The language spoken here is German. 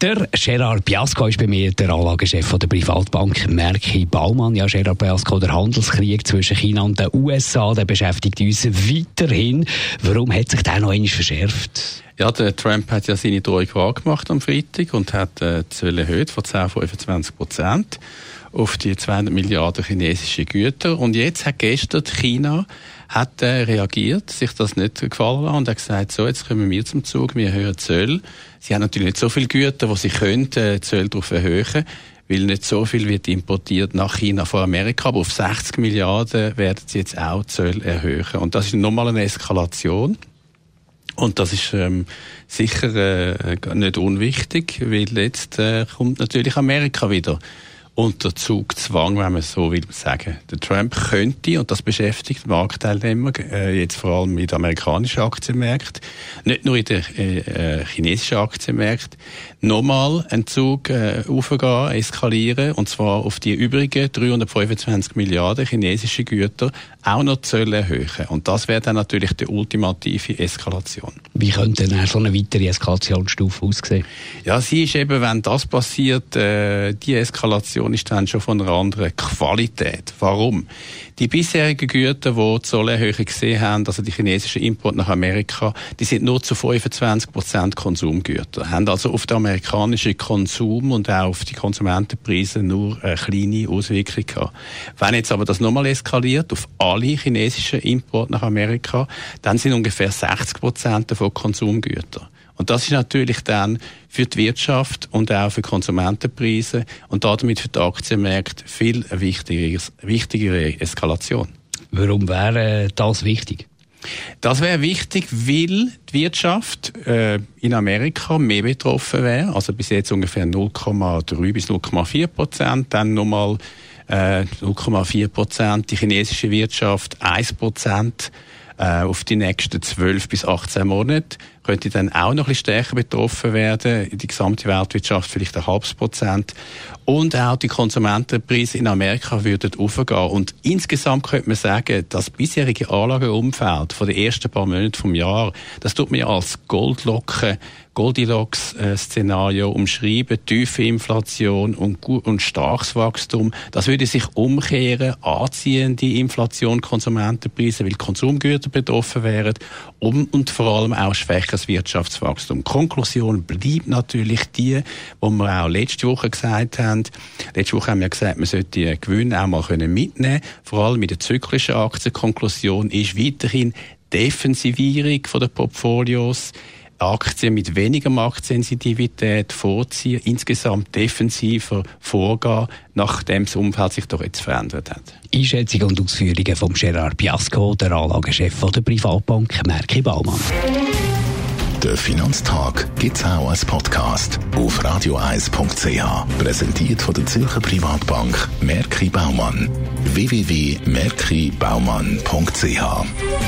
der Gerard Biasco ist bei mir, der Anlagechef der Privatbank Merki Baumann. Ja, Gerard Biasco, der Handelskrieg zwischen China und den USA, der beschäftigt uns weiterhin. Warum hat sich der noch einmal verschärft? Ja, der Trump hat ja seine Drohung wahrgemacht am Freitag und hat äh, die Zölle erhöht von 10 auf 25 Prozent auf die 200 Milliarden chinesische Güter. Und jetzt hat gestern China hat äh, reagiert, sich das nicht gefallen lassen und hat gesagt, so, jetzt kommen wir zum Zug, wir erhöhen Zölle. Sie haben natürlich nicht so viele Güter, wo sie können, äh, Zölle darauf erhöhen weil nicht so viel wird importiert nach China von Amerika, aber auf 60 Milliarden werden sie jetzt auch Zölle erhöhen. Und das ist nochmal eine Eskalation. Und das ist ähm, sicher äh, nicht unwichtig, weil jetzt äh, kommt natürlich Amerika wieder unter Zugzwang, wenn man so will sagen. Der Trump könnte, und das beschäftigt Marktteilnehmer, äh, jetzt vor allem in den amerikanischen Aktienmärkten, nicht nur in den äh, äh, chinesischen Aktienmärkten, nochmal einen Zug äh, aufgehen, eskalieren, und zwar auf die übrigen 325 Milliarden chinesische Güter auch noch Zölle erhöhen. Und das wäre dann natürlich die ultimative Eskalation. Wie könnte denn so eine weitere Eskalationsstufe aussehen? Ja, sie ist eben, wenn das passiert, äh, die Eskalation Produktion ist schon von einer anderen Qualität. Warum? Die bisherigen Güter, die die Zollerhöhung gesehen haben, also die chinesischen Importe nach Amerika, die sind nur zu 25 Prozent Konsumgüter, haben also auf den amerikanischen Konsum und auch auf die Konsumentenpreise nur eine kleine Auswirkung gehabt. Wenn jetzt aber das nochmal eskaliert auf alle chinesischen Importe nach Amerika, dann sind ungefähr 60 Prozent davon Konsumgüter. Und das ist natürlich dann für die Wirtschaft und auch für Konsumentenpreise und damit für die Aktienmärkte viel wichtigere, wichtigere Eskalation. Warum wäre das wichtig? Das wäre wichtig, weil die Wirtschaft äh, in Amerika mehr betroffen wäre. Also bis jetzt ungefähr 0,3 bis 0,4 Prozent, dann nochmal äh, 0,4 Prozent, die chinesische Wirtschaft 1 Prozent äh, auf die nächsten 12 bis 18 Monate könnte dann auch noch ein bisschen stärker betroffen werden. Die gesamte Weltwirtschaft vielleicht ein halbes Prozent. Und auch die Konsumentenpreise in Amerika würden aufgehen. Und insgesamt könnte man sagen, das bisherige Anlageumfeld von den ersten paar Monaten vom Jahr, das tut man ja als Goldlocke Goldilocks-Szenario umschreiben, tiefe Inflation und, und starkes Wachstum. Das würde sich umkehren, anziehende Inflation, Konsumentenpreise, weil Konsumgüter betroffen wären und, und vor allem auch schwächeres Wirtschaftswachstum. Konklusion bleibt natürlich die, wo wir auch letzte Woche gesagt haben. Letzte Woche haben wir gesagt, man sollte die Gewinne auch mal mitnehmen können, vor allem mit der zyklischen Aktie. Konklusion ist weiterhin Defensivierung den Portfolios. Aktien mit weniger Marktsensitivität vorziehen, insgesamt defensiver vorgehen, nachdem das Umfeld sich doch jetzt verändert hat. Einschätzung und Ausführungen von Gerard Biasco, der Anlagechef der Privatbank Merki Baumann. Der Finanztag gibt es auch als Podcast auf radioeis.ch. Präsentiert von der Zürcher Privatbank Merki Baumann. www.merkibaumann.ch